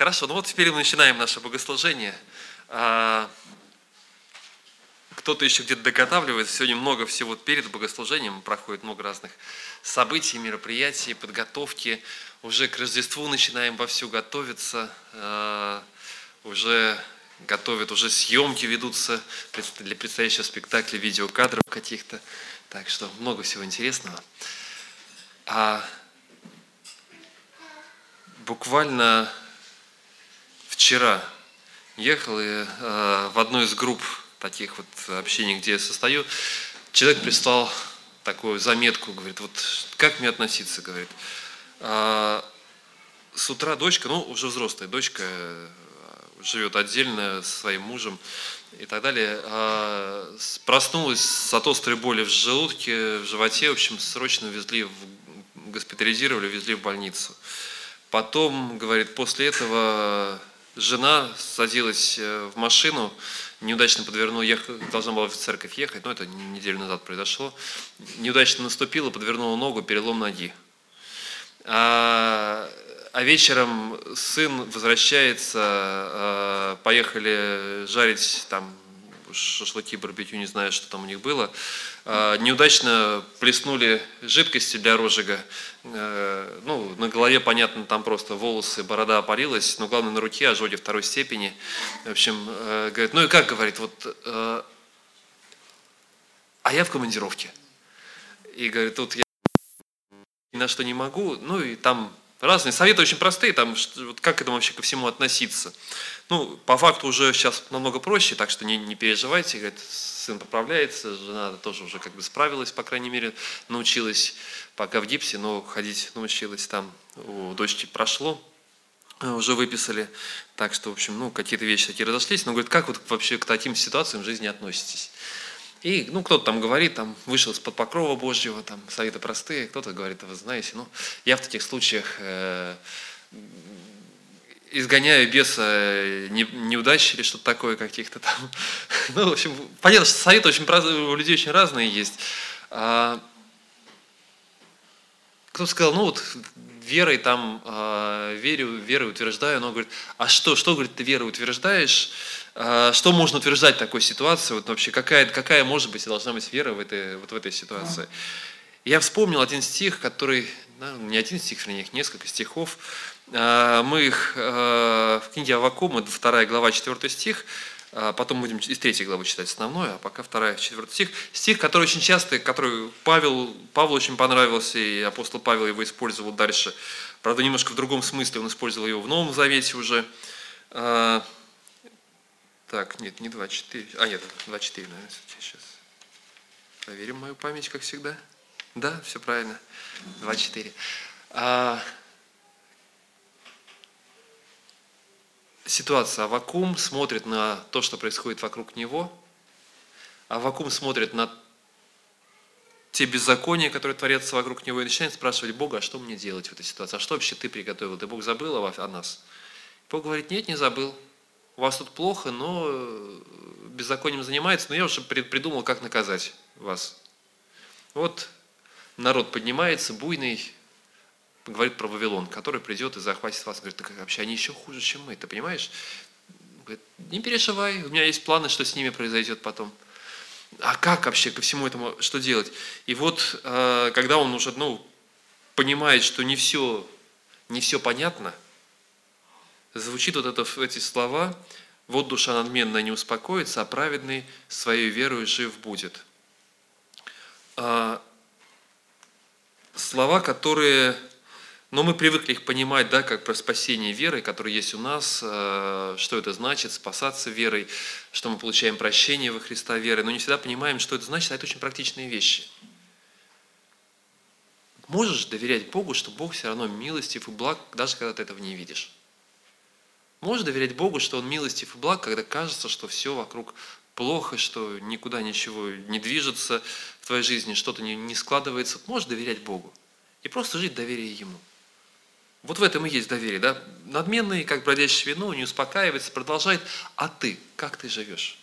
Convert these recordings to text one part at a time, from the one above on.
Хорошо, ну вот теперь мы начинаем наше богослужение. А, кто-то еще где-то доготавливает. Сегодня много всего перед богослужением. Проходит много разных событий, мероприятий, подготовки. Уже к Рождеству начинаем вовсю готовиться. А, уже готовят, уже съемки ведутся для предстоящего спектакля, видеокадров каких-то. Так что много всего интересного. А буквально вчера ехал и э, в одной из групп таких вот общений, где я состою, человек прислал такую заметку, говорит, вот как мне относиться, говорит. А, с утра дочка, ну уже взрослая дочка, э, живет отдельно со своим мужем и так далее, а, проснулась от острой боли в желудке, в животе, в общем, срочно везли, в, госпитализировали, везли в больницу. Потом, говорит, после этого жена садилась э, в машину, неудачно подвернула, ехала, должна была в церковь ехать, но это неделю назад произошло, неудачно наступила, подвернула ногу, перелом ноги. А, а вечером сын возвращается, а, поехали жарить там шашлыки, барбекю, не знаю, что там у них было, а, неудачно плеснули жидкости для розжига. А, ну, на голове, понятно, там просто волосы, борода опалилась, но главное на руке ожоги второй степени. В общем, а, говорит, ну и как, говорит, вот, а я в командировке. И говорит, тут я ни на что не могу, ну и там Разные советы очень простые, там, вот как к этому вообще ко всему относиться. Ну, по факту уже сейчас намного проще, так что не, не переживайте, говорит, сын поправляется, жена тоже уже как бы справилась, по крайней мере, научилась пока в гипсе, но ходить научилась там, у дочки прошло, уже выписали, так что, в общем, ну, какие-то вещи такие разошлись, но говорит, как вот вообще к таким ситуациям в жизни относитесь? И, ну, кто-то там говорит, там, вышел из-под покрова Божьего, там, советы простые, кто-то говорит, вы знаете, ну, я в таких случаях э, изгоняю беса э, не, неудач или что-то такое каких-то там. Ну, в общем, понятно, что советы очень, у людей очень разные есть. Кто-то сказал, ну, вот, верой там, э, верю, верой утверждаю, но говорит, а что, что, говорит, ты верой утверждаешь? А, что можно утверждать в такой ситуации? Вот вообще какая, какая может быть и должна быть вера в этой, вот в этой ситуации? Я вспомнил один стих, который, ну, не один стих, вернее, несколько стихов. А, мы их а, в книге Авакума, вторая глава, четвертый стих, потом будем из третьей главы читать основной, а пока вторая, четвертый стих. Стих, который очень часто, который Павел, Павлу очень понравился, и апостол Павел его использовал дальше. Правда, немножко в другом смысле он использовал его в Новом Завете уже. Так, нет, не 24. А, нет, 24, наверное, сейчас. Проверим мою память, как всегда. Да, все правильно. 24. Ситуация. Авакум смотрит на то, что происходит вокруг него. Авакум смотрит на те беззакония, которые творятся вокруг него, и начинает спрашивать Бога, а что мне делать в этой ситуации? А что вообще ты приготовил? Ты Бог забыл о нас? Бог говорит, нет, не забыл у вас тут плохо, но э, беззаконием занимается, но я уже придумал, как наказать вас. Вот народ поднимается, буйный, говорит про Вавилон, который придет и захватит вас. Говорит, так вообще они еще хуже, чем мы, ты понимаешь? Говорит, не переживай, у меня есть планы, что с ними произойдет потом. А как вообще ко всему этому, что делать? И вот, э, когда он уже, ну, понимает, что не все, не все понятно – звучит вот это, эти слова, вот душа надменная не успокоится, а праведный своей верою жив будет. А, слова, которые, ну, мы привыкли их понимать, да, как про спасение веры, которое есть у нас, а, что это значит, спасаться верой, что мы получаем прощение во Христа верой, но не всегда понимаем, что это значит, а это очень практичные вещи. Можешь доверять Богу, что Бог все равно милостив и благ, даже когда ты этого не видишь. Можешь доверять Богу, что Он милостив и благ, когда кажется, что все вокруг плохо, что никуда ничего не движется в твоей жизни, что-то не складывается. Можешь доверять Богу и просто жить доверие Ему. Вот в этом и есть доверие. Да? Надменный, как бродящее вино, не успокаивается, продолжает. А ты, как ты живешь?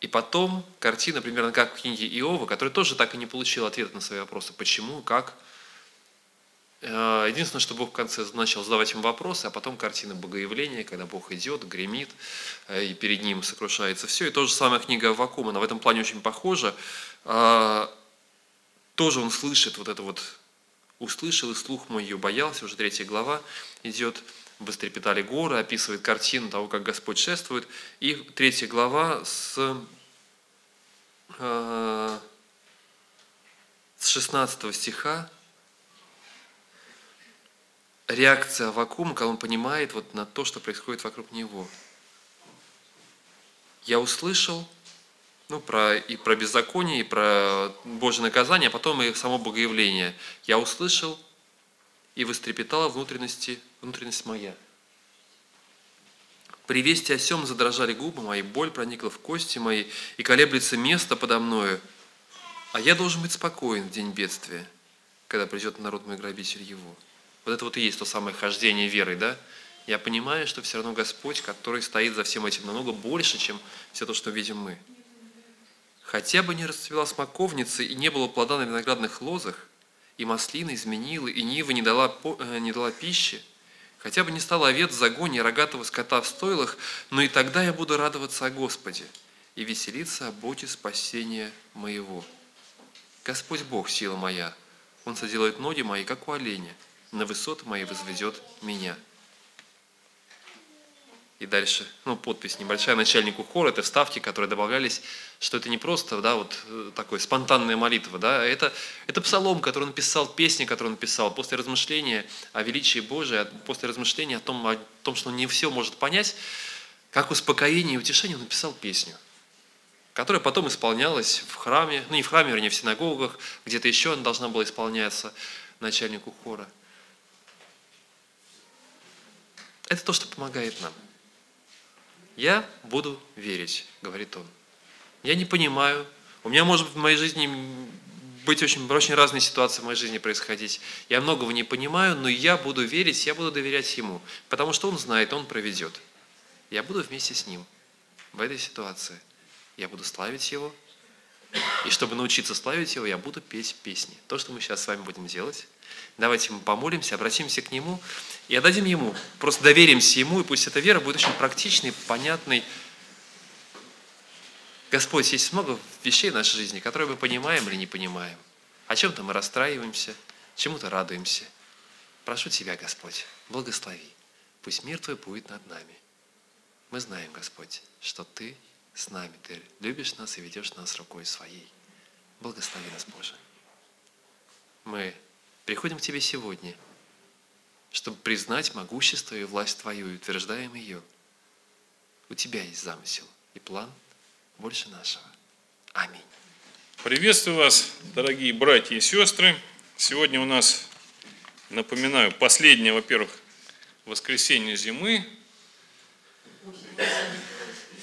И потом картина примерно как в книге Иова, который тоже так и не получил ответа на свои вопросы. Почему, как? Э, единственное, что Бог в конце начал задавать им вопросы, а потом картина Богоявления, когда Бог идет, гремит, э, и перед ним сокрушается все. И то же самое книга Вакума, она в этом плане очень похожа. А, тоже он слышит вот это вот, услышал, и слух мой ее боялся, уже третья глава идет, вострепетали горы, описывает картину того, как Господь шествует. И третья глава с, э, с 16 стиха реакция вакуума, когда он понимает вот на то, что происходит вокруг него. Я услышал ну, про, и про беззаконие, и про Божье наказание, а потом и само Богоявление. Я услышал и вострепетала внутренности, внутренность моя. При вести о сем задрожали губы мои, боль проникла в кости мои, и колеблется место подо мною. А я должен быть спокоен в день бедствия, когда придет народ мой грабитель его. Вот это вот и есть то самое хождение верой, да? Я понимаю, что все равно Господь, который стоит за всем этим намного больше, чем все то, что видим мы. Хотя бы не расцвела смоковница и не было плода на виноградных лозах, и маслина изменила, и нива не дала, э, не дала пищи, хотя бы не стало овец в загоне рогатого скота в стойлах, но и тогда я буду радоваться о Господе и веселиться о Боге спасения моего. Господь Бог, сила моя, Он соделает ноги мои, как у оленя, на высоты мои возведет меня». И дальше, ну, подпись небольшая начальнику хора, это вставки, которые добавлялись, что это не просто, да, вот э, такой спонтанная молитва, да, а это, это псалом, который он писал, песни, которые он писал, после размышления о величии Божия, после размышления о том, о том, что он не все может понять, как успокоение и утешение, он написал песню, которая потом исполнялась в храме, ну не в храме, вернее, в синагогах, где-то еще она должна была исполняться начальнику хора. Это то, что помогает нам. Я буду верить, говорит он. Я не понимаю. У меня может в моей жизни быть очень, очень разные ситуации в моей жизни происходить. Я многого не понимаю, но я буду верить, я буду доверять Ему, потому что Он знает, Он проведет. Я буду вместе с Ним в этой ситуации. Я буду славить Его, и чтобы научиться славить Его, я буду петь песни. То, что мы сейчас с вами будем делать. Давайте мы помолимся, обратимся к Нему и отдадим Ему. Просто доверимся Ему, и пусть эта вера будет очень практичной, понятной. Господь, есть много вещей в нашей жизни, которые мы понимаем или не понимаем. О чем-то мы расстраиваемся, чему-то радуемся. Прошу Тебя, Господь, благослови. Пусть мир Твой будет над нами. Мы знаем, Господь, что Ты с нами, Ты любишь нас и ведешь нас рукой своей. Благослови нас, Боже. Мы приходим к Тебе сегодня, чтобы признать могущество и власть Твою и утверждаем ее. У Тебя есть замысел и план больше нашего. Аминь. Приветствую вас, дорогие братья и сестры. Сегодня у нас, напоминаю, последнее, во-первых, воскресенье зимы.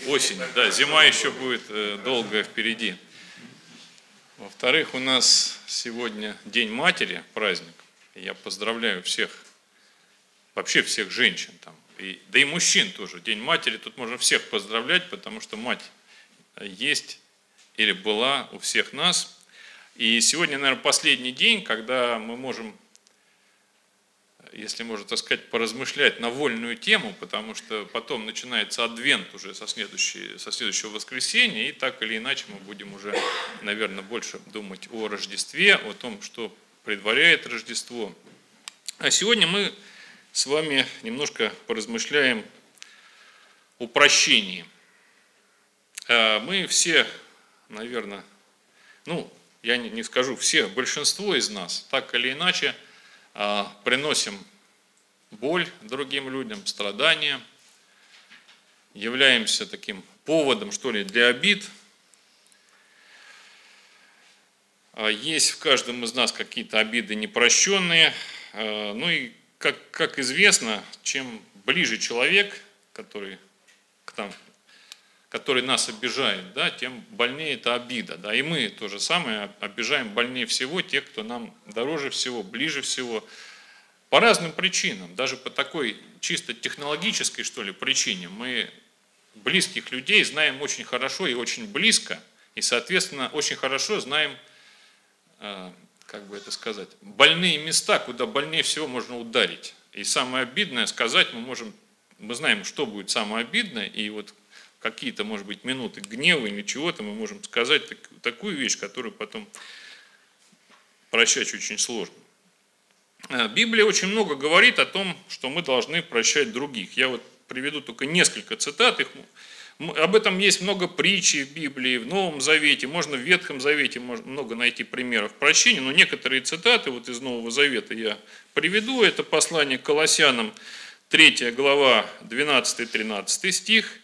Осень, да, зима еще будет э, долго впереди. Во-вторых, у нас сегодня День матери, праздник. Я поздравляю всех, вообще всех женщин там, и, да и мужчин тоже. День матери, тут можно всех поздравлять, потому что мать есть или была у всех нас. И сегодня, наверное, последний день, когда мы можем если можно так сказать, поразмышлять на вольную тему, потому что потом начинается адвент уже со, со следующего воскресенья, и так или иначе мы будем уже, наверное, больше думать о Рождестве, о том, что предваряет Рождество. А сегодня мы с вами немножко поразмышляем о прощении. А мы все, наверное, ну, я не скажу все, большинство из нас, так или иначе, приносим боль другим людям, страдания, являемся таким поводом, что ли, для обид. А, есть в каждом из нас какие-то обиды непрощенные. А, ну и, как, как известно, чем ближе человек, который к нам который нас обижает, да, тем больнее эта обида. Да, и мы то же самое обижаем больнее всего тех, кто нам дороже всего, ближе всего. По разным причинам, даже по такой чисто технологической, что ли, причине, мы близких людей знаем очень хорошо и очень близко, и, соответственно, очень хорошо знаем, э, как бы это сказать, больные места, куда больнее всего можно ударить. И самое обидное сказать мы можем, мы знаем, что будет самое обидное, и вот какие-то, может быть, минуты гнева или чего-то мы можем сказать так, такую вещь, которую потом прощать очень сложно. Э, Библия очень много говорит о том, что мы должны прощать других. Я вот приведу только несколько цитат, их, об этом есть много притчей в Библии, в Новом Завете, можно в Ветхом Завете много найти примеров прощения, но некоторые цитаты вот из Нового Завета я приведу. Это послание к Колоссянам, 3 глава, 12-13 стих.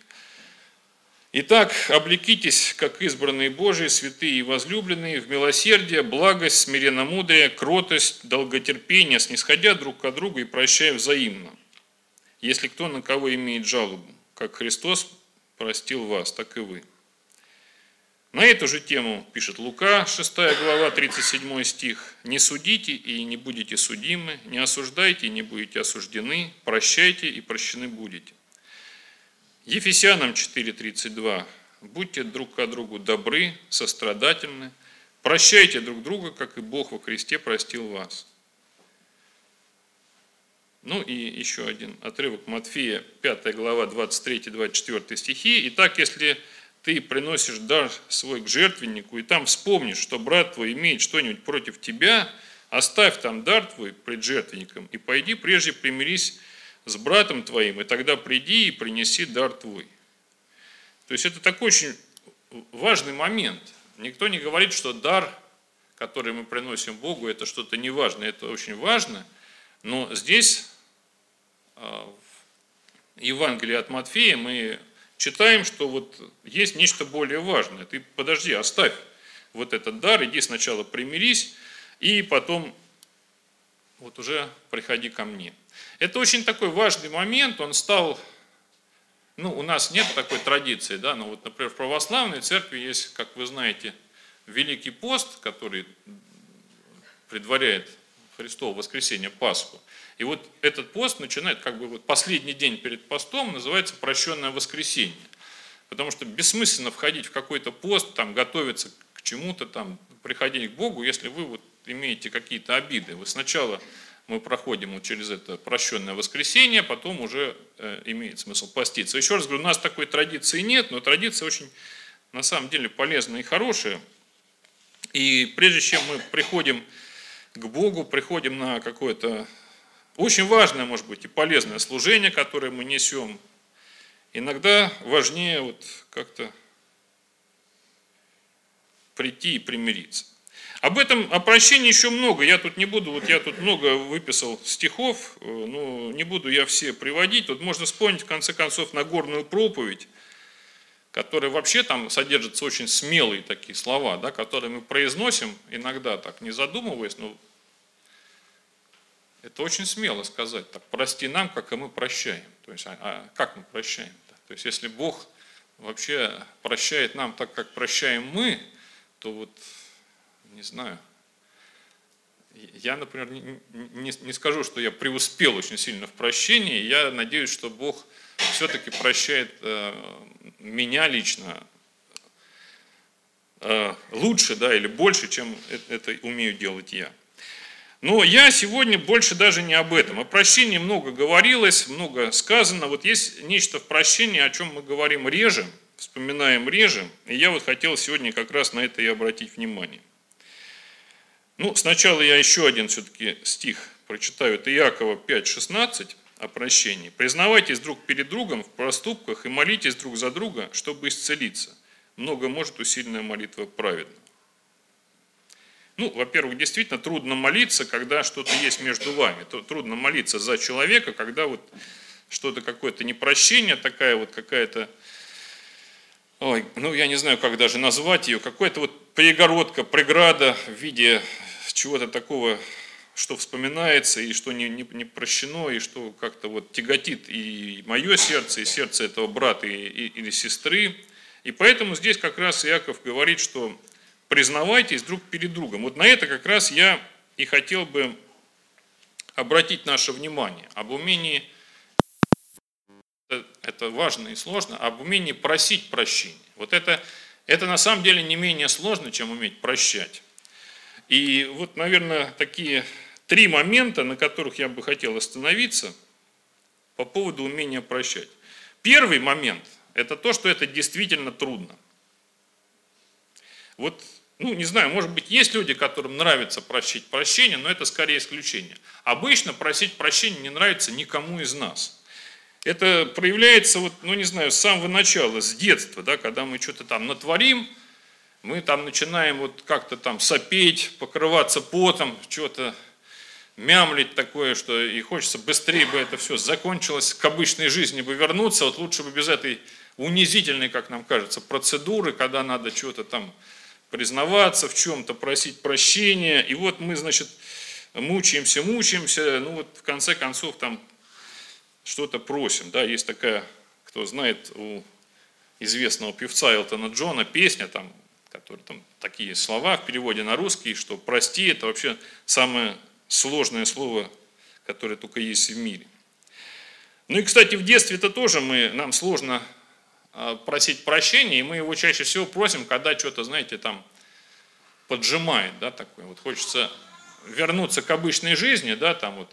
Итак, облекитесь, как избранные Божии, святые и возлюбленные, в милосердие, благость, смиренномудрие, кротость, долготерпение, снисходя друг к другу и прощая взаимно. Если кто на кого имеет жалобу, как Христос простил вас, так и вы. На эту же тему пишет Лука, 6 глава, 37 стих. «Не судите и не будете судимы, не осуждайте и не будете осуждены, прощайте и прощены будете». Ефесянам 4.32. Будьте друг к другу добры, сострадательны, прощайте друг друга, как и Бог во Христе простил вас. Ну и еще один отрывок Матфея, 5 глава, 23-24 стихи. Итак, если ты приносишь дар свой к жертвеннику, и там вспомнишь, что брат твой имеет что-нибудь против тебя, оставь там дар твой пред жертвенником, и пойди прежде примирись с братом твоим, и тогда приди и принеси дар твой. То есть это такой очень важный момент. Никто не говорит, что дар, который мы приносим Богу, это что-то неважное. Это очень важно. Но здесь, а, в Евангелии от Матфея, мы читаем, что вот есть нечто более важное. Ты подожди, оставь вот этот дар, иди сначала примирись, и потом вот уже приходи ко мне. Это очень такой важный момент, он стал, ну, у нас нет такой традиции, да, но вот, например, в православной церкви есть, как вы знаете, Великий пост, который предваряет Христово воскресенье, Пасху. И вот этот пост начинает, как бы вот последний день перед постом, называется прощенное воскресенье. Потому что бессмысленно входить в какой-то пост, там, готовиться к чему-то, там, приходить к Богу, если вы вот имеете какие-то обиды. Вы сначала мы проходим через это прощенное воскресенье, потом уже э, имеет смысл поститься. Еще раз говорю, у нас такой традиции нет, но традиция очень на самом деле полезная и хорошая. И прежде чем мы приходим к Богу, приходим на какое-то очень важное, может быть, и полезное служение, которое мы несем, иногда важнее вот как-то прийти и примириться. Об этом, о прощении еще много. Я тут не буду, вот я тут много выписал стихов, э, но не буду я все приводить. Тут можно вспомнить, в конце концов, Нагорную проповедь, которая вообще там содержатся очень смелые такие слова, да, которые мы произносим иногда так, не задумываясь, но это очень смело сказать, так, прости нам, как и мы прощаем. То есть, а, а как мы прощаем? -то? то есть, если Бог вообще прощает нам так, как прощаем мы, то вот не знаю. Я, например, не, скажу, что я преуспел очень сильно в прощении. Я надеюсь, что Бог все-таки прощает э, меня лично э, лучше, да, или больше, чем это умею делать я. Но я сегодня больше даже не об этом. О прощении много говорилось, много сказано. Вот есть нечто в прощении, о чем мы говорим реже, вспоминаем реже. И я вот хотел сегодня как раз на это и обратить внимание. Ну, сначала я еще один все-таки стих прочитаю. Это Иакова 5,16 о прощении. «Признавайтесь друг перед другом в проступках и молитесь друг за друга, чтобы исцелиться. Много может усиленная молитва праведного». Ну, во-первых, действительно трудно молиться, когда что-то есть между вами. Трудно молиться за человека, когда вот что-то какое-то непрощение, такая вот какая-то, ой, ну я не знаю, как даже назвать ее, какая-то вот перегородка, преграда в виде чего-то такого, что вспоминается и что не, не, не прощено, и что как-то вот тяготит и мое сердце, и сердце этого брата и, и, или сестры. И поэтому здесь как раз Иаков говорит, что признавайтесь друг перед другом. Вот на это как раз я и хотел бы обратить наше внимание. Об умении, это важно и сложно, об умении просить прощения. Вот это, это на самом деле не менее сложно, чем уметь прощать. И вот, наверное, такие три момента, на которых я бы хотел остановиться по поводу умения прощать. Первый момент – это то, что это действительно трудно. Вот, ну, не знаю, может быть, есть люди, которым нравится просить прощения, но это скорее исключение. Обычно просить прощения не нравится никому из нас. Это проявляется, вот, ну, не знаю, с самого начала, с детства, да, когда мы что-то там натворим, мы там начинаем вот как-то там сопеть, покрываться потом, что-то мямлить такое, что и хочется быстрее бы это все закончилось, к обычной жизни бы вернуться, вот лучше бы без этой унизительной, как нам кажется, процедуры, когда надо что-то там признаваться в чем-то, просить прощения, и вот мы, значит, мучаемся, мучаемся, ну вот в конце концов там что-то просим, да, есть такая, кто знает, у известного певца Элтона Джона песня, там которые там такие слова в переводе на русский, что прости это вообще самое сложное слово, которое только есть в мире. Ну и, кстати, в детстве это тоже мы, нам сложно а, просить прощения, и мы его чаще всего просим, когда что-то, знаете, там поджимает, да, такое. Вот хочется вернуться к обычной жизни, да, там вот,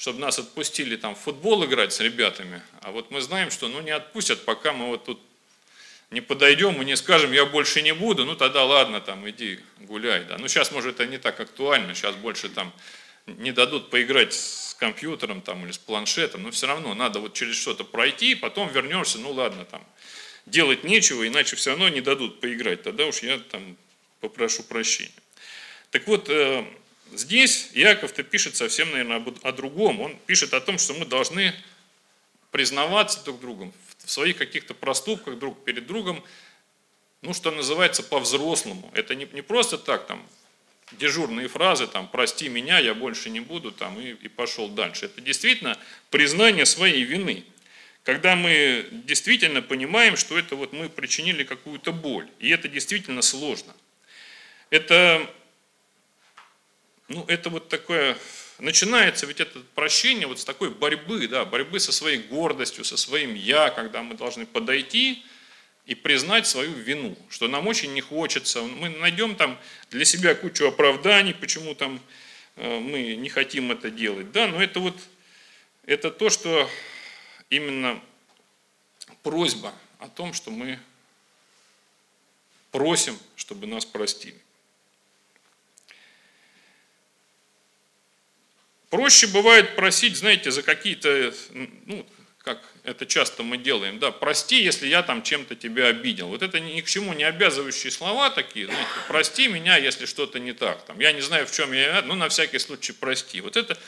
чтобы нас отпустили там в футбол играть с ребятами, а вот мы знаем, что ну не отпустят, пока мы вот тут не подойдем и не скажем, я больше не буду, ну тогда ладно, там иди гуляй. Да. Ну сейчас, может, это не так актуально, сейчас больше там не дадут поиграть с компьютером там, или с планшетом, но все равно надо вот через что-то пройти, потом вернешься, ну ладно, там делать нечего, иначе все равно не дадут поиграть, тогда уж я там попрошу прощения. Так вот, э, здесь Яков-то пишет совсем, наверное, о другом. Он пишет о том, что мы должны признаваться друг другом в своих каких-то проступках друг перед другом, ну, что называется, по-взрослому. Это не, не просто так, там, дежурные фразы, там, прости меня, я больше не буду, там, и, и пошел дальше. Это действительно признание своей вины. Когда мы действительно понимаем, что это вот мы причинили какую-то боль, и это действительно сложно. Это, ну, это вот такое начинается ведь это прощение вот с такой борьбы, да, борьбы со своей гордостью, со своим «я», когда мы должны подойти и признать свою вину, что нам очень не хочется. Мы найдем там для себя кучу оправданий, почему там э, мы не хотим это делать. Да, но это вот это то, что именно просьба о том, что мы просим, чтобы нас простили. Проще бывает просить, знаете, за какие-то, ну, как это часто мы делаем, да, прости, если я там чем-то тебя обидел. Вот это ни к чему не обязывающие слова такие, знаете, прости меня, если что-то не так. Там, я не знаю, в чем я, ну, на всякий случай прости. Вот это,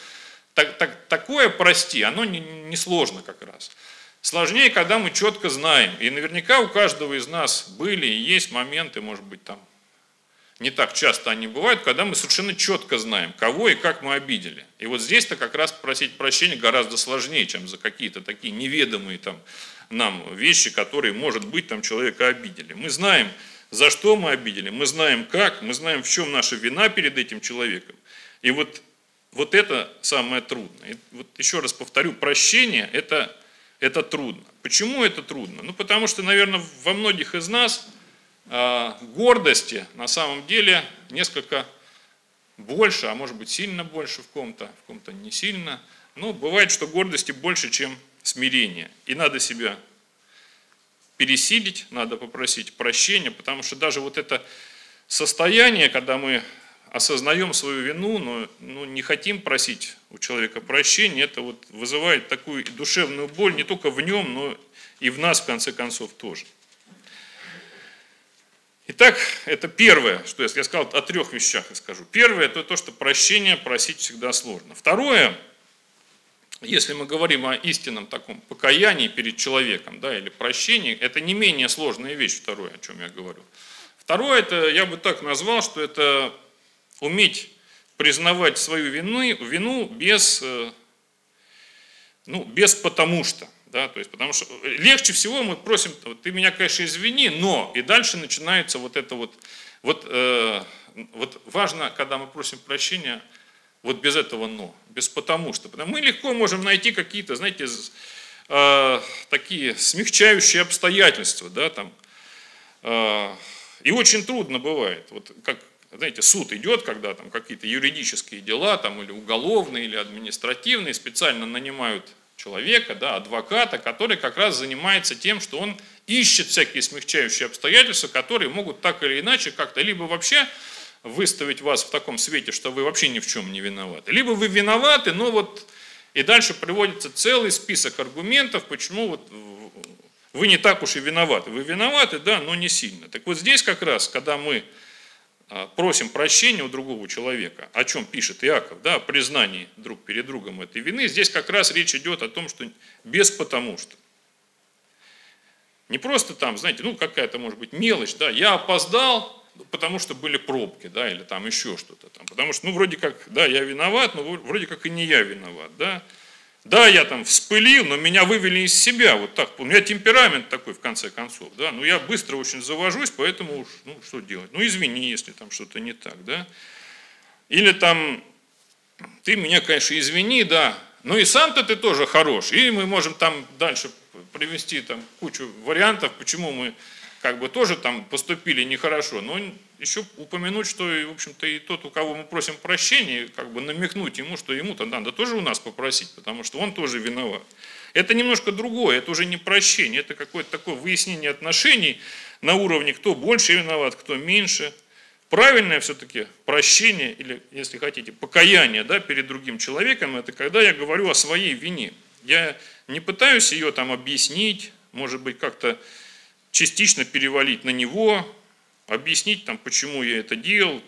так, так, такое прости, оно не, не сложно как раз. Сложнее, когда мы четко знаем. И наверняка у каждого из нас были и есть моменты, может быть, там не так часто они бывают, когда мы совершенно четко знаем, кого и как мы обидели. И вот здесь-то как раз просить прощения гораздо сложнее, чем за какие-то такие неведомые там, нам вещи, которые, может быть, там человека обидели. Мы знаем, за что мы обидели, мы знаем как, мы знаем, в чем наша вина перед этим человеком. И вот, вот это самое трудное. И вот еще раз повторю, прощение это, это трудно. Почему это трудно? Ну, потому что, наверное, во многих из нас – гордости на самом деле несколько больше, а может быть сильно больше в ком-то, в ком-то не сильно. Но бывает, что гордости больше, чем смирение. И надо себя пересилить, надо попросить прощения, потому что даже вот это состояние, когда мы осознаем свою вину, но ну, не хотим просить у человека прощения, это вот вызывает такую душевную боль не только в нем, но и в нас, в конце концов, тоже. Итак, это первое, что я, я сказал о трех вещах и скажу. Первое, это то, что прощение просить всегда сложно. Второе, если мы говорим о истинном таком покаянии перед человеком, да, или прощении, это не менее сложная вещь, второе, о чем я говорю. Второе, это я бы так назвал, что это уметь признавать свою вину, вину без, э, ну, без потому что. Да, то есть, потому что легче всего мы просим, ты меня, конечно, извини, но, и дальше начинается вот это вот, вот, э, вот важно, когда мы просим прощения, вот без этого но, без потому что. Потому мы легко можем найти какие-то, знаете, э, такие смягчающие обстоятельства, да, там, э, и очень трудно бывает, вот как знаете, суд идет, когда там какие-то юридические дела, там или уголовные, или административные, специально нанимают человека, да, адвоката, который как раз занимается тем, что он ищет всякие смягчающие обстоятельства, которые могут так или иначе как-то либо вообще выставить вас в таком свете, что вы вообще ни в чем не виноваты, либо вы виноваты, но вот и дальше приводится целый список аргументов, почему вот вы не так уж и виноваты. Вы виноваты, да, но не сильно. Так вот здесь как раз, когда мы просим прощения у другого человека, о чем пишет Иаков, да, о признании друг перед другом этой вины, здесь как раз речь идет о том, что без потому что. Не просто там, знаете, ну какая-то может быть мелочь, да, я опоздал, потому что были пробки, да, или там еще что-то там. Потому что, ну, вроде как, да, я виноват, но вроде как и не я виноват, да. Да, я там вспылил, но меня вывели из себя, вот так. У меня темперамент такой, в конце концов, да. Ну, я быстро очень завожусь, поэтому уж, ну, что делать? Ну, извини, если там что-то не так, да. Или там, ты меня, конечно, извини, да, ну и сам-то ты тоже хорош. И мы можем там дальше привести там кучу вариантов, почему мы как бы тоже там поступили нехорошо, но еще упомянуть, что, в общем-то, и тот, у кого мы просим прощения, как бы намекнуть ему, что ему-то надо тоже у нас попросить, потому что он тоже виноват. Это немножко другое, это уже не прощение, это какое-то такое выяснение отношений на уровне, кто больше виноват, кто меньше. Правильное все-таки прощение, или, если хотите, покаяние да, перед другим человеком, это когда я говорю о своей вине. Я не пытаюсь ее там объяснить, может быть, как-то частично перевалить на него, объяснить, там, почему я это делал.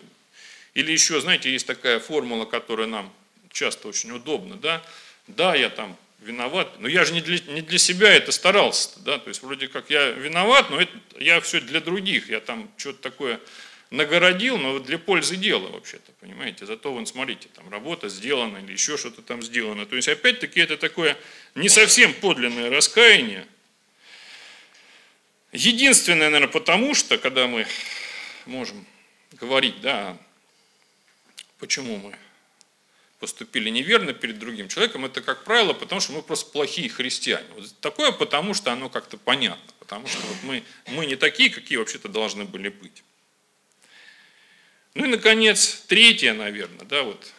Или еще, знаете, есть такая формула, которая нам часто очень удобна. Да, да я там виноват, но я же не для, не для себя это старался. Да? То есть вроде как я виноват, но это, я все для других. Я там что-то такое нагородил, но для пользы дела вообще-то, понимаете. Зато вон, смотрите, там работа сделана или еще что-то там сделано. То есть опять-таки это такое не совсем подлинное раскаяние, Единственное, наверное, потому что, когда мы можем говорить, да, почему мы поступили неверно перед другим человеком, это, как правило, потому что мы просто плохие христиане. Вот такое потому, что оно как-то понятно, потому что вот мы, мы не такие, какие вообще-то должны были быть. Ну и, наконец, третье, наверное, да, вот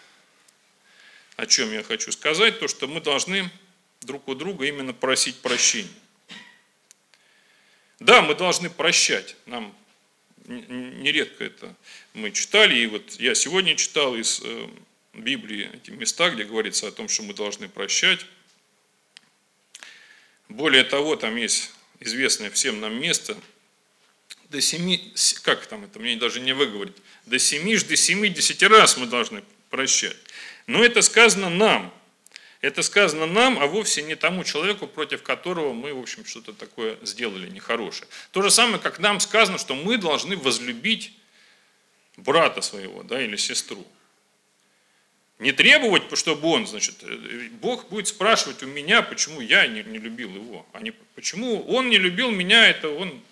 о чем я хочу сказать, то, что мы должны друг у друга именно просить прощения. Да, мы должны прощать. Нам нередко это мы читали, и вот я сегодня читал из э, Библии эти места, где говорится о том, что мы должны прощать. Более того, там есть известное всем нам место, до семи, как там это, мне даже не выговорить, до семи, до семидесяти раз мы должны прощать. Но это сказано нам, это сказано нам, а вовсе не тому человеку, против которого мы, в общем, что-то такое сделали нехорошее. То же самое, как нам сказано, что мы должны возлюбить брата своего да, или сестру. Не требовать, чтобы он, значит, Бог будет спрашивать у меня, почему я не, не любил его, а не почему он не любил меня, это он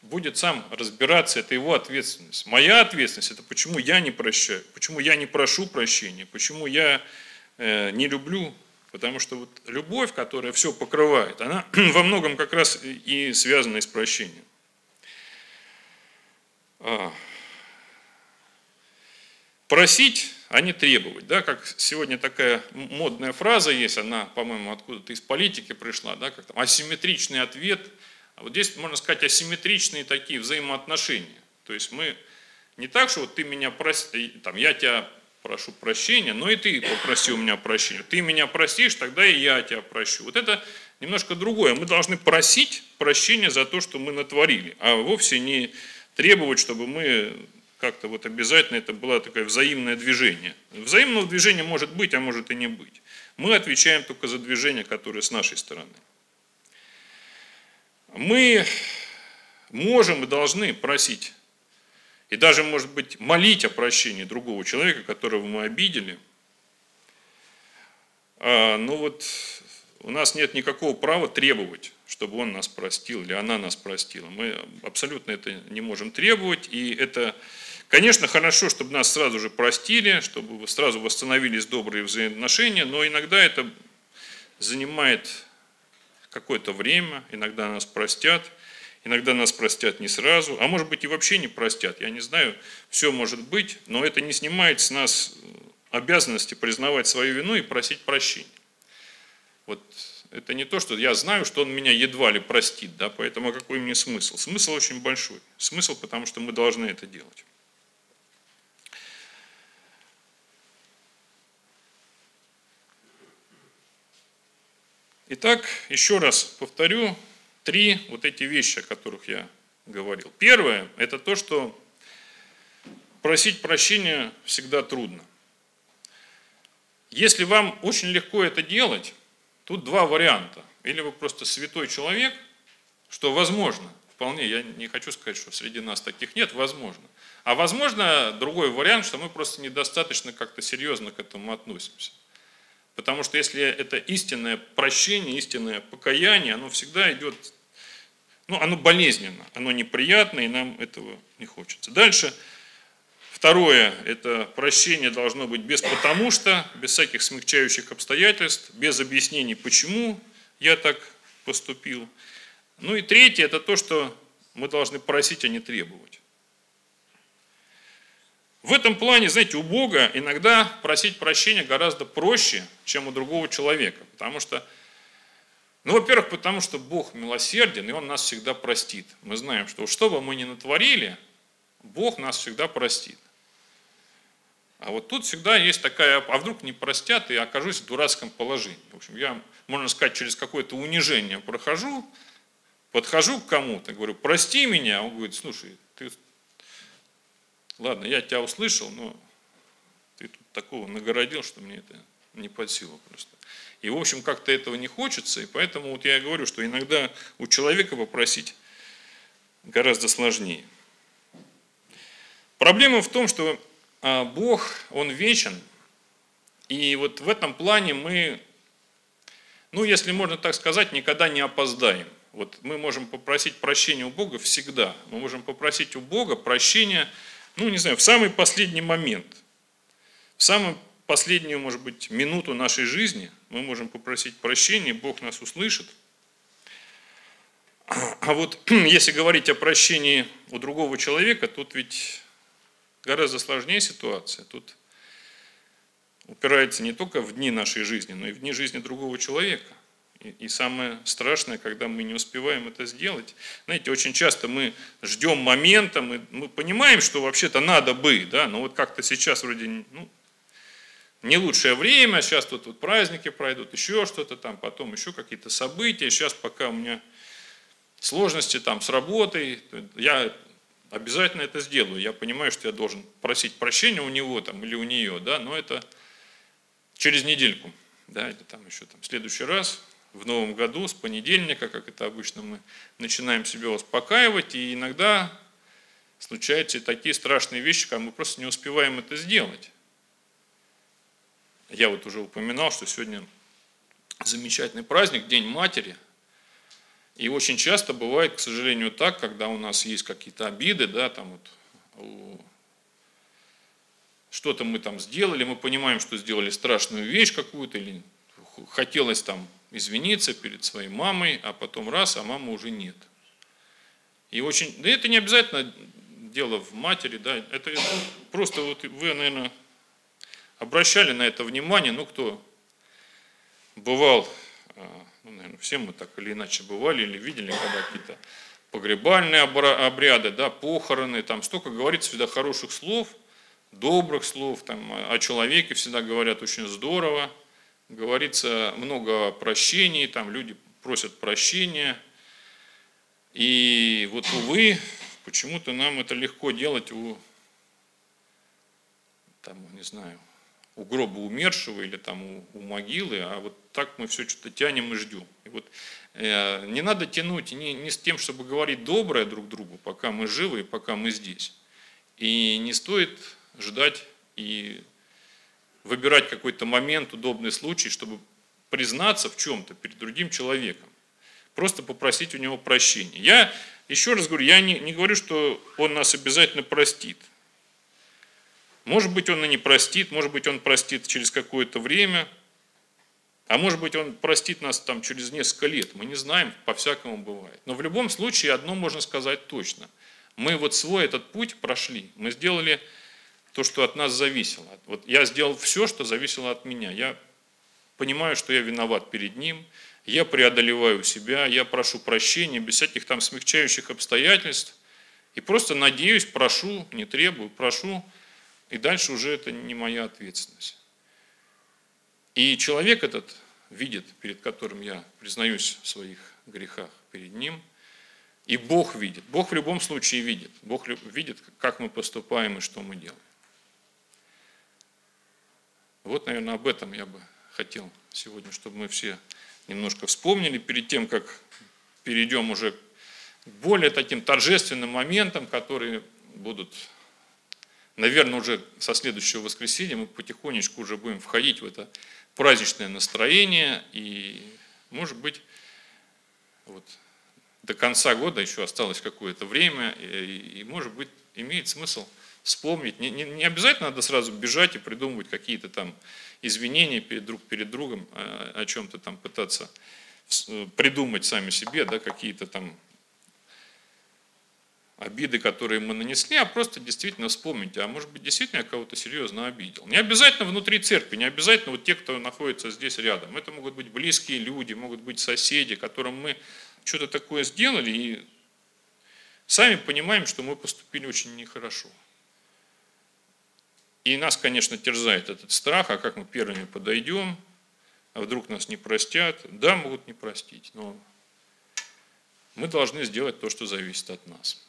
будет сам разбираться, это его ответственность. Моя ответственность – это почему я не прощаю, почему я не прошу прощения, почему я не люблю, потому что вот любовь, которая все покрывает, она во многом как раз и связана с прощением. А. Prосить, а не требовать. Да, как сегодня такая модная фраза есть, она, по-моему, откуда-то из политики пришла, да, как там, асимметричный ответ. А вот здесь, можно сказать, асимметричные такие взаимоотношения. То есть мы не так, что вот ты меня проси, там, я тебя прошу прощения, но и ты попроси у меня прощения. Ты меня простишь, тогда и я тебя прощу. Вот это немножко другое. Мы должны просить прощения за то, что мы натворили, а вовсе не требовать, чтобы мы как-то вот обязательно это было такое взаимное движение. Взаимного движения может быть, а может и не быть. Мы отвечаем только за движение, которое с нашей стороны. Мы можем и должны просить и даже, может быть, молить о прощении другого человека, которого мы обидели. А, но вот у нас нет никакого права требовать, чтобы он нас простил или она нас простила. Мы абсолютно это не можем требовать. И это, конечно, хорошо, чтобы нас сразу же простили, чтобы сразу восстановились добрые взаимоотношения, но иногда это занимает какое-то время, иногда нас простят – Иногда нас простят не сразу, а может быть и вообще не простят. Я не знаю, все может быть, но это не снимает с нас обязанности признавать свою вину и просить прощения. Вот это не то, что я знаю, что он меня едва ли простит, да, поэтому какой мне смысл? Смысл очень большой. Смысл, потому что мы должны это делать. Итак, еще раз повторю три вот эти вещи, о которых я говорил. Первое – это то, что просить прощения всегда трудно. Если вам очень легко это делать, тут два варианта. Или вы просто святой человек, что возможно, вполне, я не хочу сказать, что среди нас таких нет, возможно. А возможно, другой вариант, что мы просто недостаточно как-то серьезно к этому относимся. Потому что если это истинное прощение, истинное покаяние, оно всегда идет, ну, оно болезненно, оно неприятно, и нам этого не хочется. Дальше, второе, это прощение должно быть без потому что, без всяких смягчающих обстоятельств, без объяснений, почему я так поступил. Ну и третье, это то, что мы должны просить, а не требовать. В этом плане, знаете, у Бога иногда просить прощения гораздо проще, чем у другого человека. Потому что, ну, во-первых, потому что Бог милосерден, и Он нас всегда простит. Мы знаем, что что бы мы ни натворили, Бог нас всегда простит. А вот тут всегда есть такая, а вдруг не простят, и окажусь в дурацком положении. В общем, я, можно сказать, через какое-то унижение прохожу, подхожу к кому-то, говорю, прости меня, он говорит, слушай, ты ладно, я тебя услышал, но ты тут такого нагородил, что мне это не под силу просто. И, в общем, как-то этого не хочется, и поэтому вот я говорю, что иногда у человека попросить гораздо сложнее. Проблема в том, что а, Бог, Он вечен, и вот в этом плане мы, ну, если можно так сказать, никогда не опоздаем. Вот мы можем попросить прощения у Бога всегда. Мы можем попросить у Бога прощения ну, не знаю, в самый последний момент, в самую последнюю, может быть, минуту нашей жизни мы можем попросить прощения, Бог нас услышит. А вот если говорить о прощении у другого человека, тут ведь гораздо сложнее ситуация. Тут упирается не только в дни нашей жизни, но и в дни жизни другого человека. И, самое страшное, когда мы не успеваем это сделать. Знаете, очень часто мы ждем момента, мы, мы понимаем, что вообще-то надо бы, да, но вот как-то сейчас вроде ну, не лучшее время, сейчас тут вот праздники пройдут, еще что-то там, потом еще какие-то события, сейчас пока у меня сложности там с работой, я обязательно это сделаю. Я понимаю, что я должен просить прощения у него там, или у нее, да, но это через недельку, да, или там еще там, в следующий раз, в новом году, с понедельника, как это обычно мы начинаем себя успокаивать, и иногда случаются такие страшные вещи, когда мы просто не успеваем это сделать. Я вот уже упоминал, что сегодня замечательный праздник, День Матери. И очень часто бывает, к сожалению, так, когда у нас есть какие-то обиды, да, там вот что-то мы там сделали, мы понимаем, что сделали страшную вещь какую-то, или хотелось там извиниться перед своей мамой, а потом раз, а мамы уже нет. И очень, да это не обязательно дело в матери, да, это просто вот вы, наверное, обращали на это внимание, ну кто бывал, а, ну, наверное, все мы так или иначе бывали или видели, когда какие-то погребальные обряды, да, похороны, там столько говорится всегда хороших слов, добрых слов, там о человеке всегда говорят очень здорово, говорится много прощений, там люди просят прощения. И вот, увы, почему-то нам это легко делать у, там, не знаю, у гроба умершего или там у, у могилы, а вот так мы все что-то тянем и ждем. И вот э, не надо тянуть не, не с тем, чтобы говорить доброе друг другу, пока мы живы и пока мы здесь. И не стоит ждать и выбирать какой-то момент, удобный случай, чтобы признаться в чем-то перед другим человеком. Просто попросить у него прощения. Я еще раз говорю, я не, не говорю, что он нас обязательно простит. Может быть, он и не простит, может быть, он простит через какое-то время. А может быть, Он простит нас там через несколько лет. Мы не знаем, по-всякому бывает. Но в любом случае одно можно сказать точно. Мы вот свой этот путь прошли. Мы сделали то, что от нас зависело. Вот я сделал все, что зависело от меня. Я понимаю, что я виноват перед Ним. Я преодолеваю себя, я прошу прощения без всяких там смягчающих обстоятельств. И просто надеюсь, прошу, не требую, прошу. И дальше уже это не моя ответственность. И человек этот видит, перед которым я признаюсь в своих грехах перед ним, и Бог видит. Бог в любом случае видит. Бог видит, как мы поступаем и что мы делаем. Вот, наверное, об этом я бы хотел сегодня, чтобы мы все немножко вспомнили перед тем, как перейдем уже к более таким торжественным моментам, которые будут наверное, уже со следующего воскресенья мы потихонечку уже будем входить в это праздничное настроение, и, может быть, вот, до конца года еще осталось какое-то время, и, и, может быть, имеет смысл вспомнить. Не, не, не обязательно надо сразу бежать и придумывать какие-то там извинения перед друг перед другом, о, о чем-то там пытаться придумать сами себе, да, какие-то там обиды, которые мы нанесли, а просто действительно вспомните, а может быть действительно я кого-то серьезно обидел. Не обязательно внутри церкви, не обязательно вот те, кто находится здесь рядом. Это могут быть близкие люди, могут быть соседи, которым мы что-то такое сделали и сами понимаем, что мы поступили очень нехорошо. И нас, конечно, терзает этот страх, а как мы первыми подойдем, а вдруг нас не простят. Да, могут не простить, но мы должны сделать то, что зависит от нас.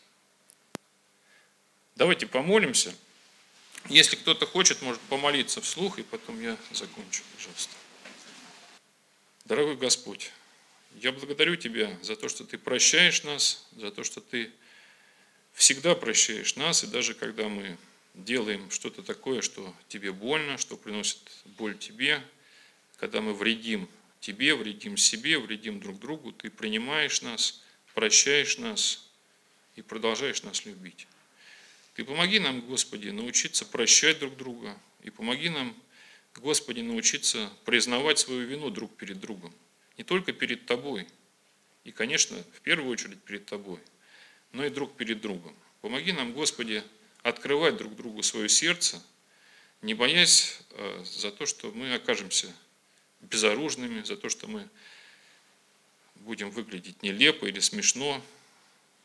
Давайте помолимся. Если кто-то хочет, может помолиться вслух, и потом я закончу, пожалуйста. Дорогой Господь, я благодарю Тебя за то, что Ты прощаешь нас, за то, что Ты всегда прощаешь нас, и даже когда мы делаем что-то такое, что Тебе больно, что приносит боль Тебе, когда мы вредим Тебе, вредим себе, вредим друг другу, Ты принимаешь нас, прощаешь нас и продолжаешь нас любить. Ты помоги нам, Господи, научиться прощать друг друга. И помоги нам, Господи, научиться признавать свою вину друг перед другом. Не только перед Тобой. И, конечно, в первую очередь перед Тобой, но и друг перед другом. Помоги нам, Господи, открывать друг другу свое сердце, не боясь э, за то, что мы окажемся безоружными, за то, что мы будем выглядеть нелепо или смешно,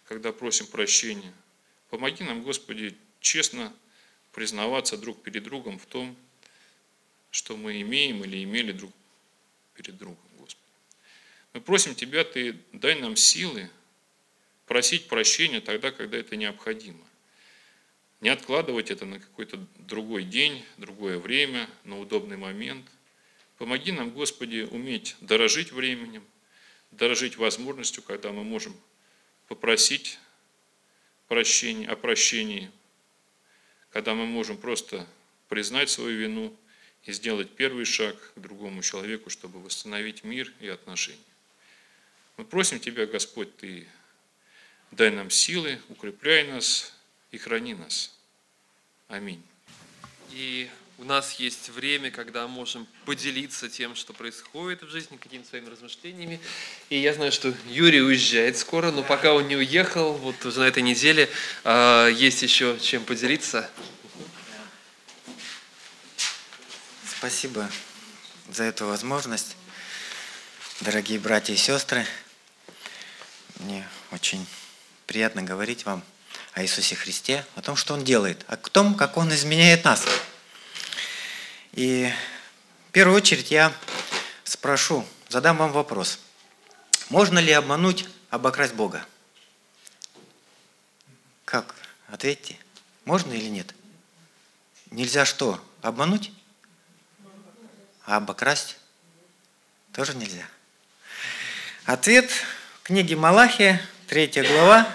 когда просим прощения – Помоги нам, Господи, честно признаваться друг перед другом в том, что мы имеем или имели друг перед другом, Господи. Мы просим Тебя, Ты дай нам силы просить прощения тогда, когда это необходимо. Не откладывать это на какой-то другой день, другое время, на удобный момент. Помоги нам, Господи, уметь дорожить временем, дорожить возможностью, когда мы можем попросить прощении, о прощении, когда мы можем просто признать свою вину и сделать первый шаг к другому человеку, чтобы восстановить мир и отношения. Мы просим Тебя, Господь, Ты дай нам силы, укрепляй нас и храни нас. Аминь. И у нас есть время, когда можем поделиться тем, что происходит в жизни, какими-то своими размышлениями. И я знаю, что Юрий уезжает скоро, но пока он не уехал, вот уже на этой неделе э, есть еще чем поделиться. Спасибо за эту возможность, дорогие братья и сестры. Мне очень приятно говорить вам о Иисусе Христе, о том, что Он делает, о том, как Он изменяет нас. И в первую очередь я спрошу, задам вам вопрос. Можно ли обмануть, обокрасть Бога? Как? Ответьте. Можно или нет? Нельзя что? Обмануть? А обокрасть? Тоже нельзя. Ответ в книге Малахия, третья глава.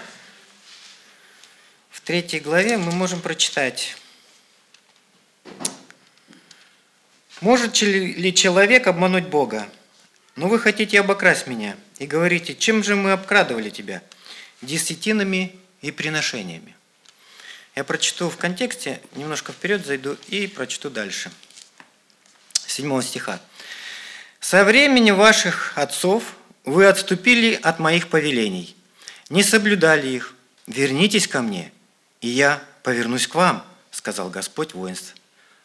В третьей главе мы можем прочитать Может ли человек обмануть Бога? Но вы хотите обокрасть меня и говорите, чем же мы обкрадывали тебя? Десятинами и приношениями. Я прочту в контексте, немножко вперед зайду и прочту дальше. Седьмого стиха. Со времени ваших отцов вы отступили от моих повелений, не соблюдали их. Вернитесь ко мне, и я повернусь к вам, сказал Господь воинств.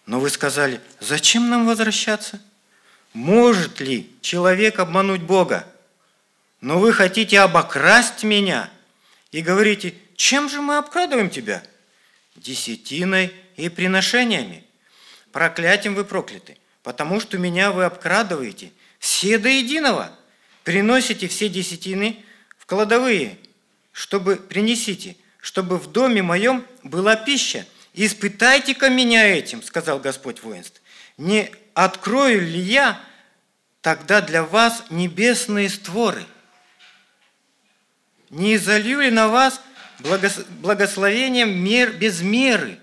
Но вы сказали, зачем нам возвращаться? Может ли человек обмануть Бога? Но вы хотите обокрасть меня и говорите, чем же мы обкрадываем тебя? Десятиной и приношениями. Проклятием вы прокляты, потому что меня вы обкрадываете все до единого. Приносите все десятины в кладовые, чтобы принесите, чтобы в доме моем была пища. Испытайте-ка меня этим, сказал Господь воинств. Не открою ли я тогда для вас небесные створы? Не изолью ли на вас благословением мер без меры?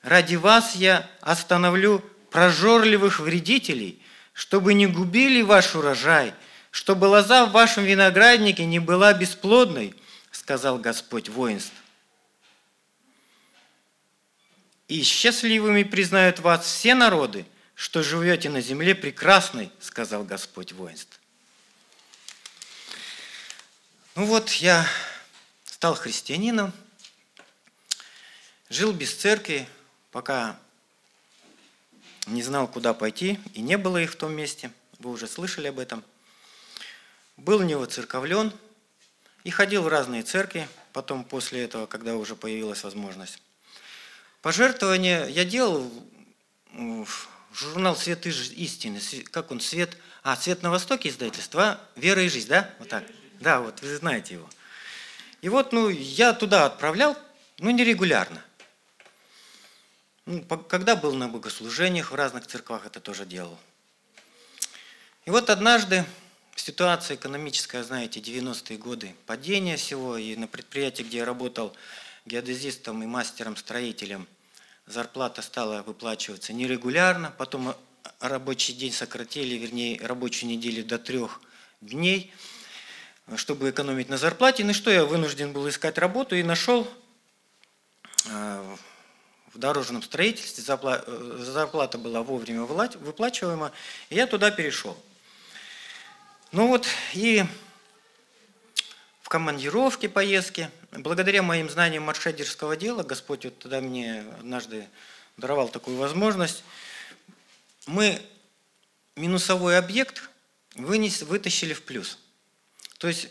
Ради вас я остановлю прожорливых вредителей, чтобы не губили ваш урожай, чтобы лоза в вашем винограднике не была бесплодной, сказал Господь воинств. И счастливыми признают вас все народы, что живете на земле прекрасной, сказал Господь воинств. Ну вот, я стал христианином, жил без церкви, пока не знал, куда пойти, и не было их в том месте. Вы уже слышали об этом. Был не воцерковлен и ходил в разные церкви, потом после этого, когда уже появилась возможность. Пожертвования я делал журнал «Свет истины». Как он? «Свет...» А, «Свет на Востоке» издательство. «Вера и жизнь», да? Вот так. Да, вот вы знаете его. И вот, ну, я туда отправлял, ну, нерегулярно. Ну, когда был на богослужениях в разных церквах, это тоже делал. И вот однажды ситуация экономическая, знаете, 90-е годы, падение всего, и на предприятии, где я работал геодезистом и мастером-строителем, зарплата стала выплачиваться нерегулярно, потом рабочий день сократили, вернее, рабочую неделю до трех дней – чтобы экономить на зарплате. Ну что, я вынужден был искать работу и нашел э, в дорожном строительстве, э, зарплата была вовремя выплачиваема, и я туда перешел. Ну вот, и в командировке, поездке, благодаря моим знаниям маршедерского дела, Господь вот тогда мне однажды даровал такую возможность, мы минусовой объект вынес, вытащили в плюс – то есть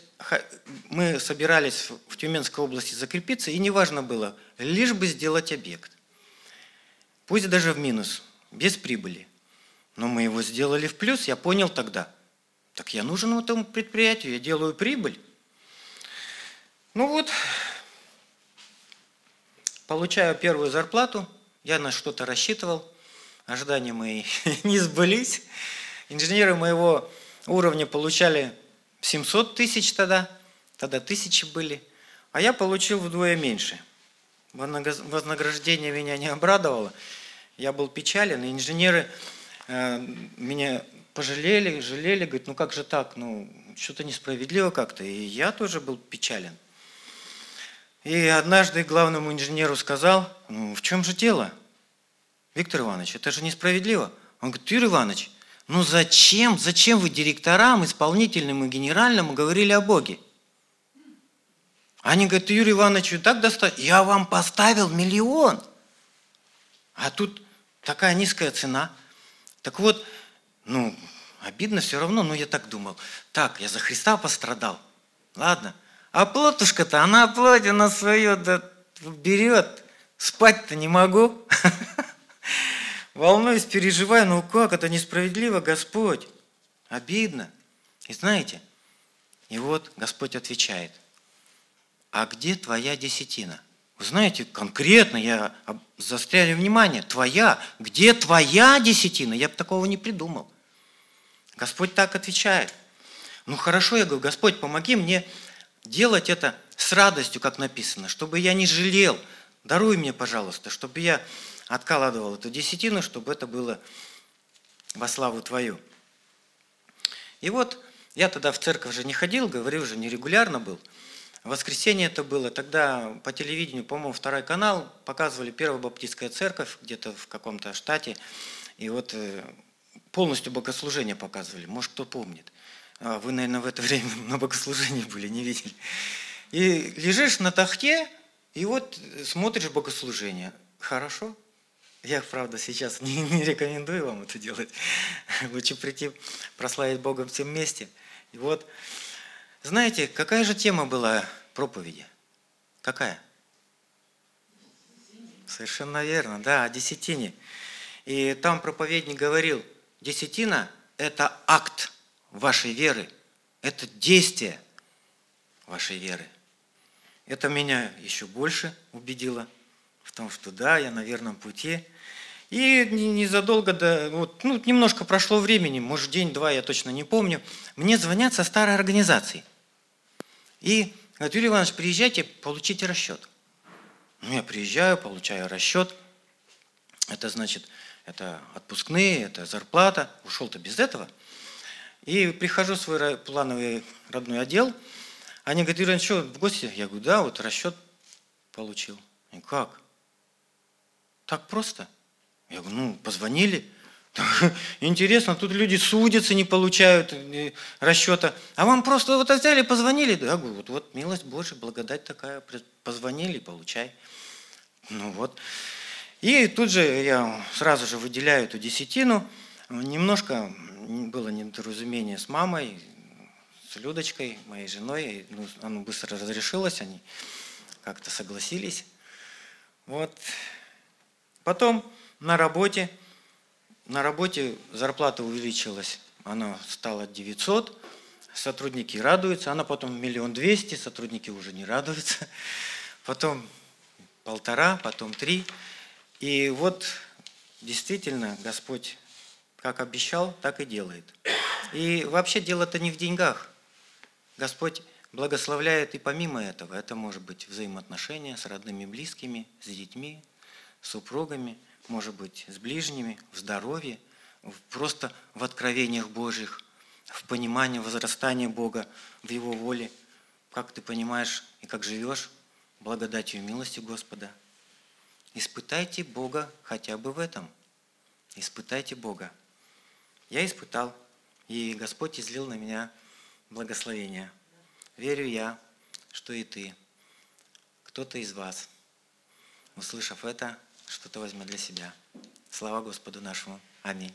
мы собирались в Тюменской области закрепиться, и неважно было, лишь бы сделать объект. Пусть даже в минус, без прибыли. Но мы его сделали в плюс, я понял тогда. Так я нужен этому предприятию, я делаю прибыль. Ну вот, получаю первую зарплату, я на что-то рассчитывал, ожидания мои не сбылись. Инженеры моего уровня получали 700 тысяч тогда, тогда тысячи были, а я получил вдвое меньше. Вознаграждение меня не обрадовало, я был печален, и инженеры э, меня пожалели, жалели, говорят, ну как же так, ну что-то несправедливо как-то, и я тоже был печален. И однажды главному инженеру сказал, ну в чем же дело? Виктор Иванович, это же несправедливо. Он говорит, Юрий Иванович, ну зачем, зачем вы директорам, исполнительным и генеральному говорили о Боге? Они говорят, Юрий Иванович, так достать? Я вам поставил миллион. А тут такая низкая цена. Так вот, ну, обидно все равно, но я так думал. Так, я за Христа пострадал. Ладно. А плотушка-то, она плоть, она свое да, берет. Спать-то не могу. волнуюсь, переживаю, ну как, это несправедливо, Господь. Обидно. И знаете, и вот Господь отвечает, а где твоя десятина? Вы знаете, конкретно я застряли внимание, твоя, где твоя десятина? Я бы такого не придумал. Господь так отвечает. Ну хорошо, я говорю, Господь, помоги мне делать это с радостью, как написано, чтобы я не жалел. Даруй мне, пожалуйста, чтобы я откладывал эту десятину, чтобы это было во славу Твою. И вот я тогда в церковь же не ходил, говорил же, нерегулярно был. Воскресенье это было. Тогда по телевидению, по-моему, второй канал показывали Первая Баптистская церковь где-то в каком-то штате. И вот э, полностью богослужение показывали, может, кто помнит. А, Вы, наверное, в это время на богослужении были, не видели. И лежишь на тахте, и вот смотришь богослужение. Хорошо? Я, правда, сейчас не, не рекомендую вам это делать. Лучше прийти прославить Бога в тем месте. И вот, знаете, какая же тема была проповеди? Какая? Совершенно верно, да, о десятине. И там проповедник говорил, десятина – это акт вашей веры, это действие вашей веры. Это меня еще больше убедило в том, что да, я на верном пути. И не- незадолго до, вот, ну, немножко прошло времени, может, день-два, я точно не помню, мне звонят со старой организации. И говорят, Юрий Иванович, приезжайте, получите расчет. Ну, я приезжаю, получаю расчет. Это значит, это отпускные, это зарплата. Ушел-то без этого. И прихожу в свой плановый родной отдел. Они говорят, Юрий что, в гости? Я говорю, да, вот расчет получил. Они, как? Так просто? Я говорю, ну, позвонили. Интересно, тут люди судятся, не получают э, расчета. А вам просто вот взяли, позвонили. Да, говорю, вот, вот милость Божия, благодать такая. Позвонили, получай. Ну вот. И тут же я сразу же выделяю эту десятину. Немножко было недоразумение с мамой, с Людочкой, моей женой. Ну, оно быстро разрешилось, они как-то согласились. Вот. Потом на работе, на работе зарплата увеличилась, она стала 900, сотрудники радуются, она потом миллион двести, сотрудники уже не радуются, потом полтора, потом три. И вот действительно Господь как обещал, так и делает. И вообще дело-то не в деньгах. Господь благословляет и помимо этого. Это может быть взаимоотношения с родными, близкими, с детьми, с супругами, может быть, с ближними, в здоровье, просто в откровениях Божьих, в понимании возрастания Бога, в Его воле, как ты понимаешь и как живешь благодатью и милостью Господа. Испытайте Бога хотя бы в этом. Испытайте Бога. Я испытал, и Господь излил на меня благословение. Верю я, что и ты, кто-то из вас, услышав это, что-то возьмет для себя. Слава Господу нашему. Аминь.